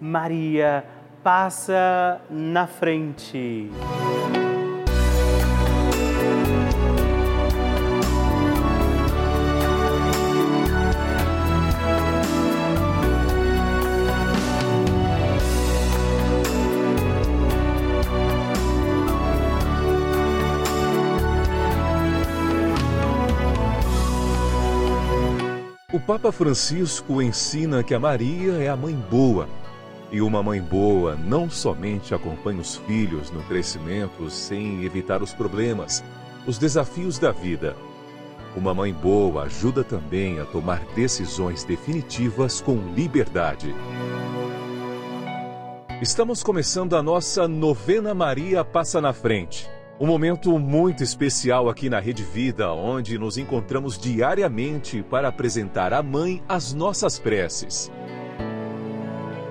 Maria passa na frente. O Papa Francisco ensina que a Maria é a mãe boa e uma mãe boa não somente acompanha os filhos no crescimento sem evitar os problemas, os desafios da vida. Uma mãe boa ajuda também a tomar decisões definitivas com liberdade. Estamos começando a nossa novena Maria Passa na Frente. Um momento muito especial aqui na Rede Vida, onde nos encontramos diariamente para apresentar à Mãe as nossas preces.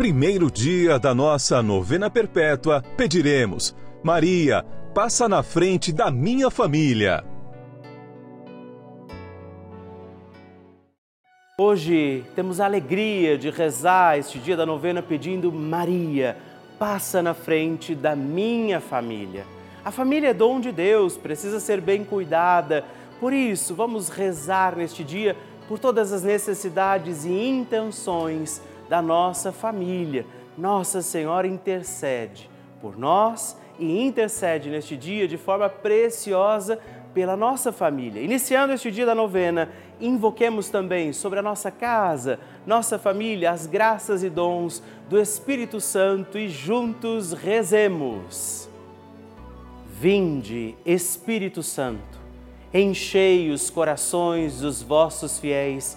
primeiro dia da nossa novena perpétua, pediremos: Maria, passa na frente da minha família. Hoje temos a alegria de rezar este dia da novena pedindo: Maria, passa na frente da minha família. A família é dom de Deus, precisa ser bem cuidada. Por isso, vamos rezar neste dia por todas as necessidades e intenções da nossa família. Nossa Senhora intercede por nós e intercede neste dia de forma preciosa pela nossa família. Iniciando este dia da novena, invoquemos também sobre a nossa casa, nossa família, as graças e dons do Espírito Santo e juntos rezemos. Vinde, Espírito Santo, enchei os corações dos vossos fiéis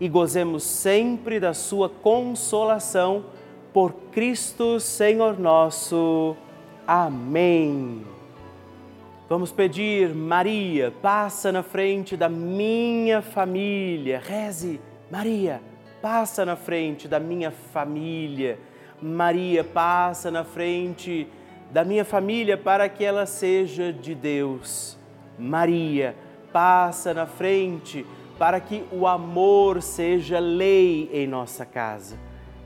e gozemos sempre da sua consolação por Cristo Senhor nosso. Amém. Vamos pedir, Maria, passa na frente da minha família. Reze, Maria, passa na frente da minha família. Maria, passa na frente da minha família para que ela seja de Deus. Maria, passa na frente para que o amor seja lei em nossa casa.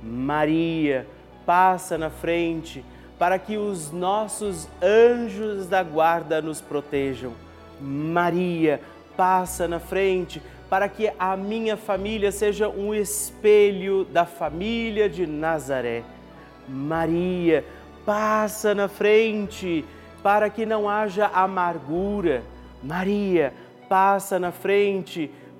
Maria, passa na frente para que os nossos anjos da guarda nos protejam. Maria, passa na frente para que a minha família seja um espelho da família de Nazaré. Maria, passa na frente para que não haja amargura. Maria, passa na frente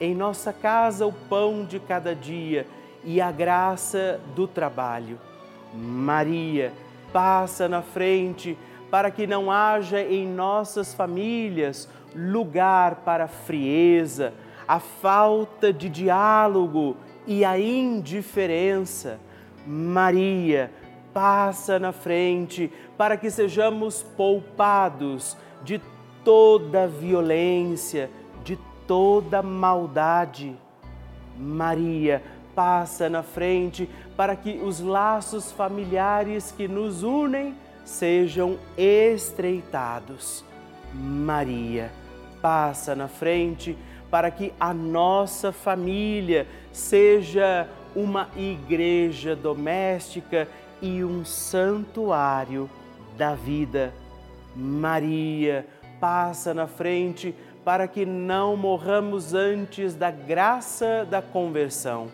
em nossa casa o pão de cada dia e a graça do trabalho. Maria, passa na frente para que não haja em nossas famílias lugar para a frieza, a falta de diálogo e a indiferença. Maria, passa na frente para que sejamos poupados de toda violência, toda maldade. Maria, passa na frente para que os laços familiares que nos unem sejam estreitados. Maria, passa na frente para que a nossa família seja uma igreja doméstica e um santuário da vida. Maria, passa na frente para que não morramos antes da graça da conversão.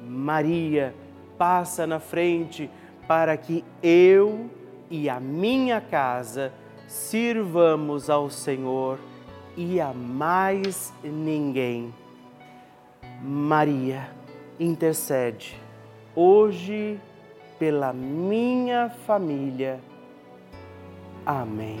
Maria, passa na frente para que eu e a minha casa sirvamos ao Senhor e a mais ninguém. Maria, intercede hoje pela minha família. Amém.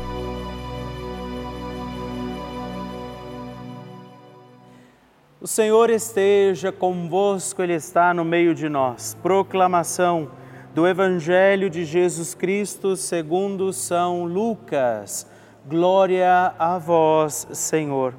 O Senhor esteja convosco, Ele está no meio de nós. Proclamação do Evangelho de Jesus Cristo segundo São Lucas. Glória a vós, Senhor.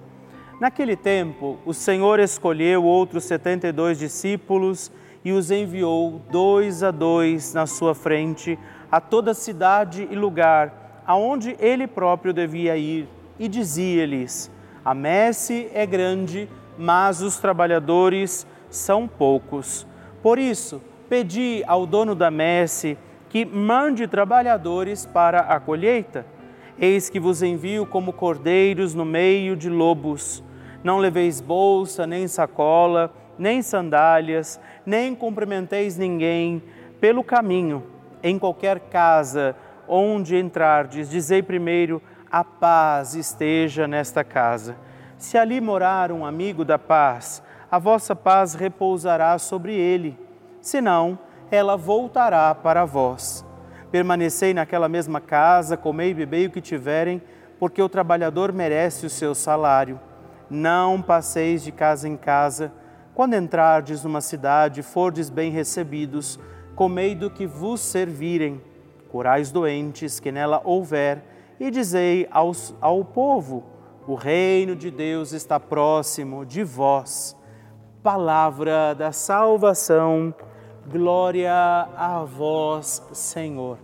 Naquele tempo, o Senhor escolheu outros setenta e dois discípulos e os enviou dois a dois na sua frente a toda cidade e lugar aonde ele próprio devia ir, e dizia-lhes: A messe é grande, mas os trabalhadores são poucos. Por isso, pedi ao dono da messe que mande trabalhadores para a colheita. Eis que vos envio como cordeiros no meio de lobos. Não leveis bolsa, nem sacola, nem sandálias, nem cumprimenteis ninguém pelo caminho. Em qualquer casa onde entrardes, dizei primeiro: a paz esteja nesta casa. Se ali morar um amigo da paz, a vossa paz repousará sobre ele, senão ela voltará para vós. Permanecei naquela mesma casa, comei e bebei o que tiverem, porque o trabalhador merece o seu salário. Não passeis de casa em casa. Quando entrardes numa cidade fordes bem recebidos, comei do que vos servirem. Curai os doentes que nela houver, e dizei aos, ao povo: o reino de Deus está próximo de vós. Palavra da salvação, glória a vós, Senhor.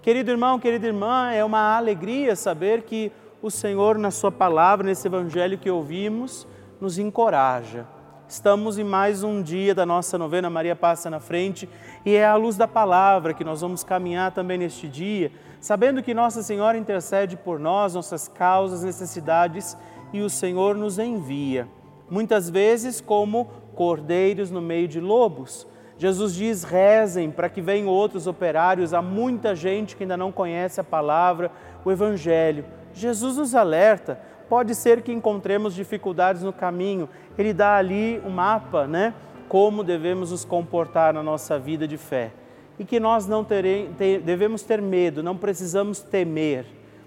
Querido irmão, querida irmã, é uma alegria saber que o Senhor, na Sua palavra, nesse evangelho que ouvimos, nos encoraja. Estamos em mais um dia da nossa novena Maria Passa na Frente e é à luz da palavra que nós vamos caminhar também neste dia, sabendo que Nossa Senhora intercede por nós, nossas causas, necessidades e o Senhor nos envia. Muitas vezes, como cordeiros no meio de lobos. Jesus diz: rezem para que venham outros operários. Há muita gente que ainda não conhece a palavra, o Evangelho. Jesus nos alerta. Pode ser que encontremos dificuldades no caminho. Ele dá ali um mapa, né? Como devemos nos comportar na nossa vida de fé. E que nós não terem, devemos ter medo, não precisamos temer,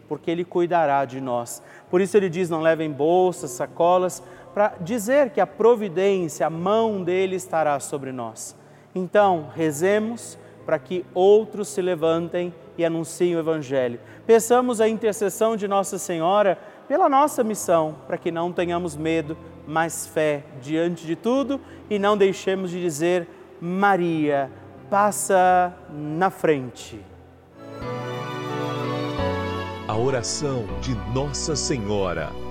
porque Ele cuidará de nós. Por isso ele diz: não levem bolsas, sacolas, para dizer que a providência, a mão dele estará sobre nós. Então, rezemos para que outros se levantem e anunciem o Evangelho. Peçamos a intercessão de Nossa Senhora pela nossa missão, para que não tenhamos medo, mas fé diante de tudo e não deixemos de dizer: Maria, passa na frente. A oração de Nossa Senhora.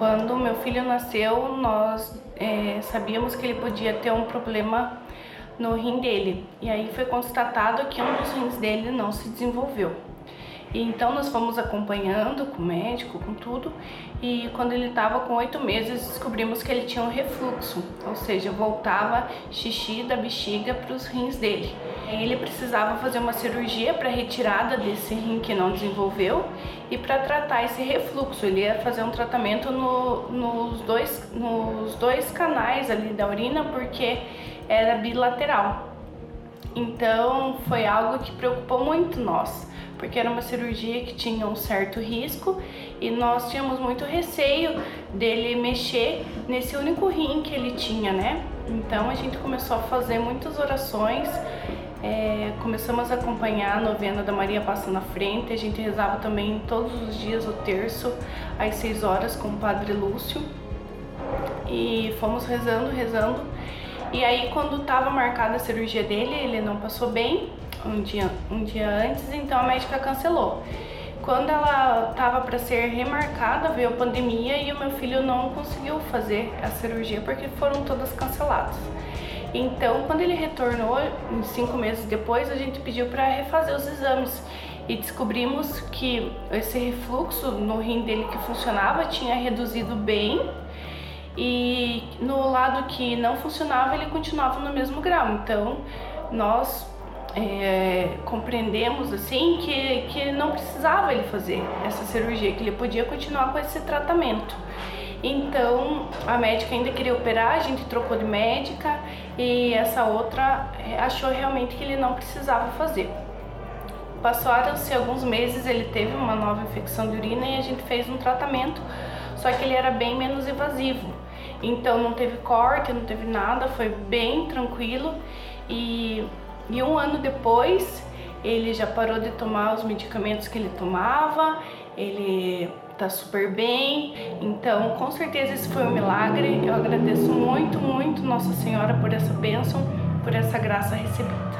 Quando meu filho nasceu, nós é, sabíamos que ele podia ter um problema no rim dele. E aí foi constatado que um dos rins dele não se desenvolveu. E então nós fomos acompanhando com o médico, com tudo, e quando ele estava com oito meses descobrimos que ele tinha um refluxo, ou seja, voltava xixi da bexiga para os rins dele. Ele precisava fazer uma cirurgia para retirada desse rim que não desenvolveu e para tratar esse refluxo. Ele ia fazer um tratamento no, nos, dois, nos dois canais ali da urina, porque era bilateral. Então foi algo que preocupou muito nós, porque era uma cirurgia que tinha um certo risco e nós tínhamos muito receio dele mexer nesse único rim que ele tinha, né? Então a gente começou a fazer muitas orações, é, começamos a acompanhar a novena da Maria Passa na Frente, a gente rezava também todos os dias o terço às 6 horas com o Padre Lúcio e fomos rezando, rezando e aí quando estava marcada a cirurgia dele, ele não passou bem um dia, um dia antes, então a médica cancelou. Quando ela estava para ser remarcada, veio a pandemia e o meu filho não conseguiu fazer a cirurgia porque foram todas canceladas. Então, quando ele retornou, cinco meses depois, a gente pediu para refazer os exames e descobrimos que esse refluxo no rim dele que funcionava tinha reduzido bem e no lado que não funcionava ele continuava no mesmo grau. Então nós é, compreendemos assim que, que não precisava ele fazer essa cirurgia, que ele podia continuar com esse tratamento. Então a médica ainda queria operar, a gente trocou de médica e essa outra é, achou realmente que ele não precisava fazer. Passaram-se alguns meses, ele teve uma nova infecção de urina e a gente fez um tratamento, só que ele era bem menos invasivo. Então não teve corte, não teve nada, foi bem tranquilo. E, e um ano depois ele já parou de tomar os medicamentos que ele tomava, ele tá super bem. Então, com certeza esse foi um milagre. Eu agradeço muito, muito Nossa Senhora por essa bênção, por essa graça recebida.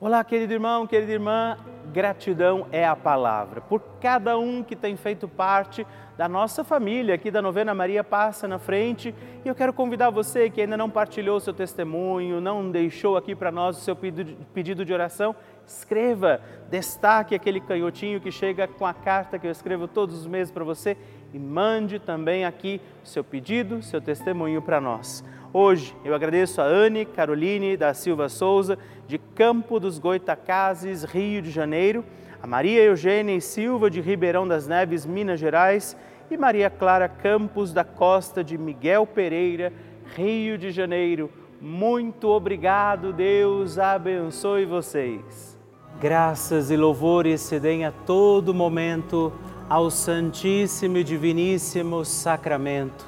Olá, querido irmão, querida irmã, gratidão é a palavra por cada um que tem feito parte da nossa família aqui da Novena Maria Passa na Frente. E eu quero convidar você que ainda não partilhou seu testemunho, não deixou aqui para nós o seu pedido de oração, escreva, destaque aquele canhotinho que chega com a carta que eu escrevo todos os meses para você e mande também aqui seu pedido, seu testemunho para nós. Hoje eu agradeço a Anne Caroline da Silva Souza, de Campo dos Goitacazes, Rio de Janeiro, a Maria Eugênia Silva de Ribeirão das Neves, Minas Gerais, e Maria Clara Campos da Costa de Miguel Pereira, Rio de Janeiro. Muito obrigado, Deus abençoe vocês. Graças e louvores se deem a todo momento ao Santíssimo e Diviníssimo Sacramento.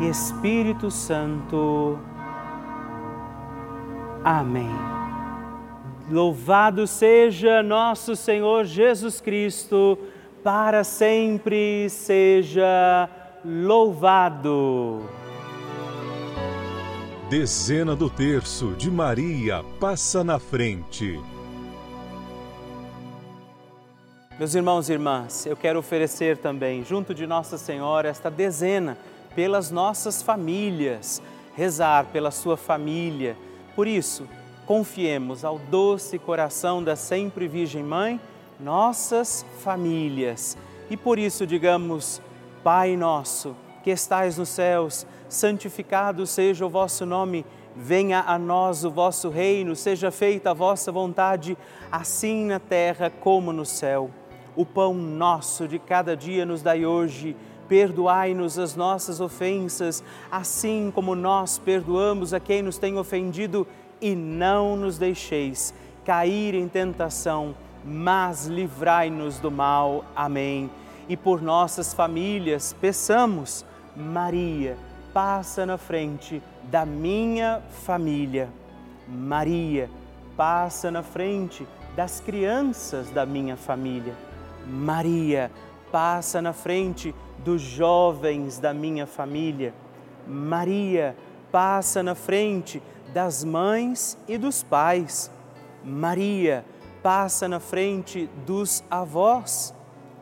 Espírito Santo. Amém. Louvado seja nosso Senhor Jesus Cristo para sempre seja louvado. Dezena do terço de Maria passa na frente. Meus irmãos e irmãs, eu quero oferecer também, junto de Nossa Senhora, esta dezena pelas nossas famílias, rezar pela sua família. Por isso, confiemos ao doce coração da sempre Virgem Mãe nossas famílias. E por isso digamos, Pai nosso, que estais nos céus, santificado seja o vosso nome, venha a nós o vosso reino, seja feita a vossa vontade, assim na terra como no céu. O pão nosso de cada dia nos dai hoje, perdoai-nos as nossas ofensas, assim como nós perdoamos a quem nos tem ofendido, e não nos deixeis cair em tentação mas livrai-nos do mal. Amém. E por nossas famílias, peçamos, Maria, passa na frente da minha família. Maria, passa na frente das crianças da minha família. Maria, passa na frente dos jovens da minha família. Maria, passa na frente das mães e dos pais. Maria, passa na frente dos avós.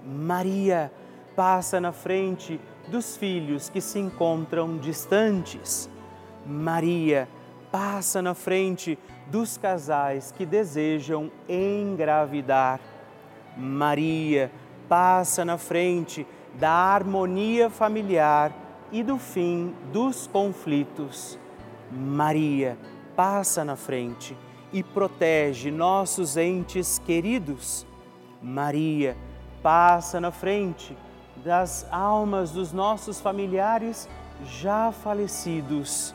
Maria passa na frente dos filhos que se encontram distantes. Maria passa na frente dos casais que desejam engravidar. Maria passa na frente da harmonia familiar e do fim dos conflitos. Maria passa na frente e protege nossos entes queridos. Maria passa na frente das almas dos nossos familiares já falecidos.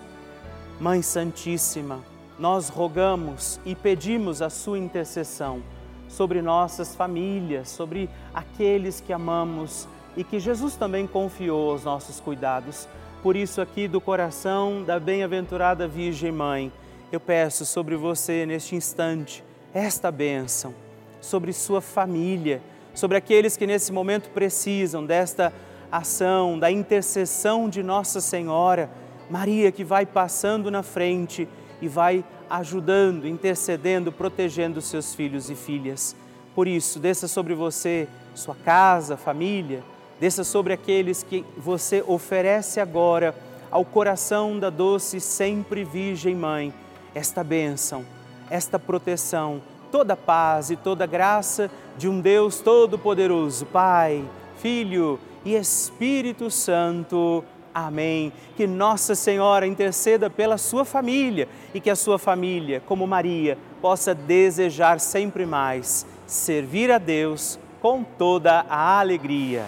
Mãe Santíssima, nós rogamos e pedimos a sua intercessão sobre nossas famílias, sobre aqueles que amamos e que Jesus também confiou aos nossos cuidados. Por isso, aqui do coração da bem-aventurada Virgem Mãe, eu peço sobre você neste instante esta bênção, sobre sua família, sobre aqueles que nesse momento precisam desta ação, da intercessão de Nossa Senhora, Maria que vai passando na frente e vai ajudando, intercedendo, protegendo seus filhos e filhas. Por isso, desça sobre você, sua casa, família, desça sobre aqueles que você oferece agora ao coração da doce sempre Virgem Mãe esta bênção, esta proteção, toda paz e toda graça de um Deus Todo-Poderoso, Pai, Filho e Espírito Santo. Amém. Que Nossa Senhora interceda pela sua família e que a sua família, como Maria, possa desejar sempre mais servir a Deus com toda a alegria.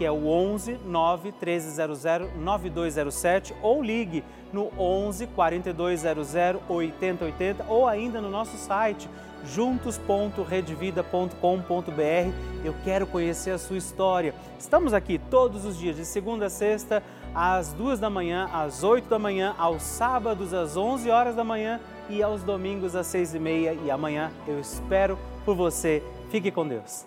que é o 11 9 1300 9207 ou ligue no 11 4200 8080 ou ainda no nosso site juntos.redvida.com.br. Eu quero conhecer a sua história. Estamos aqui todos os dias, de segunda a sexta, às duas da manhã, às oito da manhã, aos sábados às onze horas da manhã e aos domingos às seis e meia. E amanhã eu espero por você. Fique com Deus.